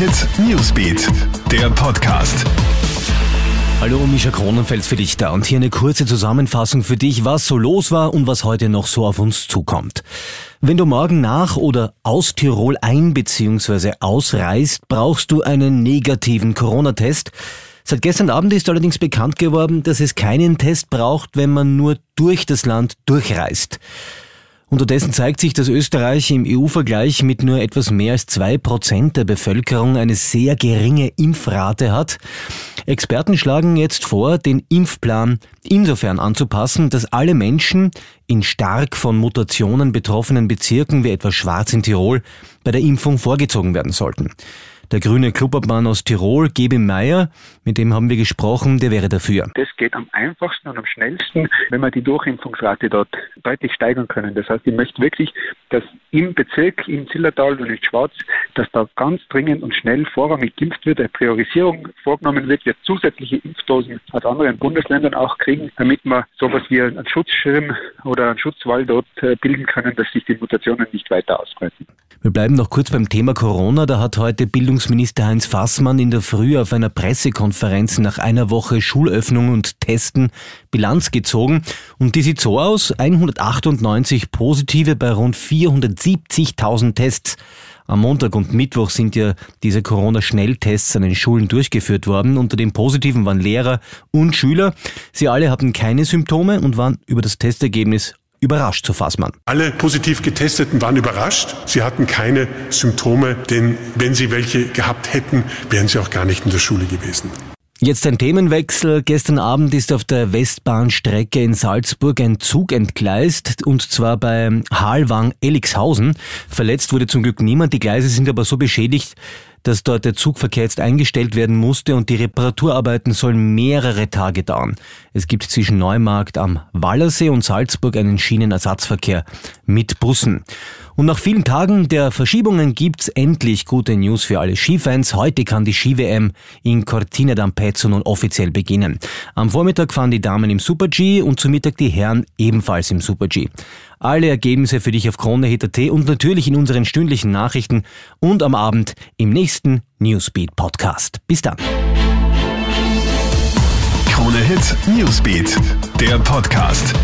Hit Newsbeat, der Podcast. Hallo, Mischa Kronenfels für dich da und hier eine kurze Zusammenfassung für dich, was so los war und was heute noch so auf uns zukommt. Wenn du morgen nach oder aus Tirol ein- bzw. ausreist, brauchst du einen negativen Corona-Test. Seit gestern Abend ist allerdings bekannt geworden, dass es keinen Test braucht, wenn man nur durch das Land durchreist. Unterdessen zeigt sich, dass Österreich im EU-Vergleich mit nur etwas mehr als zwei Prozent der Bevölkerung eine sehr geringe Impfrate hat. Experten schlagen jetzt vor, den Impfplan insofern anzupassen, dass alle Menschen in stark von Mutationen betroffenen Bezirken wie etwa Schwarz in Tirol bei der Impfung vorgezogen werden sollten. Der grüne Klubobmann aus Tirol, Gebe Meier, mit dem haben wir gesprochen, der wäre dafür. Das geht am einfachsten und am schnellsten, wenn wir die Durchimpfungsrate dort deutlich steigern können. Das heißt, ich möchte wirklich, dass im Bezirk, im Zillertal und in Schwarz, dass da ganz dringend und schnell vorrangig geimpft wird, eine Priorisierung vorgenommen wird, wir zusätzliche Impfdosen aus anderen Bundesländern auch kriegen, damit wir sowas wie einen Schutzschirm oder einen Schutzwall dort äh, bilden können, dass sich die Mutationen nicht weiter ausbreiten. Wir bleiben noch kurz beim Thema Corona. Da hat heute Bildungsminister Heinz Fassmann in der Früh auf einer Pressekonferenz nach einer Woche Schulöffnung und Testen Bilanz gezogen. Und die sieht so aus. 198 Positive bei rund 470.000 Tests. Am Montag und Mittwoch sind ja diese Corona-Schnelltests an den Schulen durchgeführt worden. Unter den Positiven waren Lehrer und Schüler. Sie alle hatten keine Symptome und waren über das Testergebnis überrascht, so Fassmann. Alle positiv Getesteten waren überrascht. Sie hatten keine Symptome, denn wenn sie welche gehabt hätten, wären sie auch gar nicht in der Schule gewesen. Jetzt ein Themenwechsel. Gestern Abend ist auf der Westbahnstrecke in Salzburg ein Zug entgleist, und zwar bei Halwang-Elixhausen. Verletzt wurde zum Glück niemand. Die Gleise sind aber so beschädigt, dass dort der Zugverkehr jetzt eingestellt werden musste und die Reparaturarbeiten sollen mehrere Tage dauern. Es gibt zwischen Neumarkt am Wallersee und Salzburg einen Schienenersatzverkehr mit Bussen. Und nach vielen Tagen der Verschiebungen gibt's endlich gute News für alle Skifans. Heute kann die Ski-WM in Cortina d'Ampezzo nun offiziell beginnen. Am Vormittag fahren die Damen im Super-G und zu Mittag die Herren ebenfalls im Super-G. Alle Ergebnisse für dich auf KroneHit.at und natürlich in unseren stündlichen Nachrichten und am Abend im nächsten Newsbeat Podcast. Bis dann. KroneHit Newsbeat, der Podcast.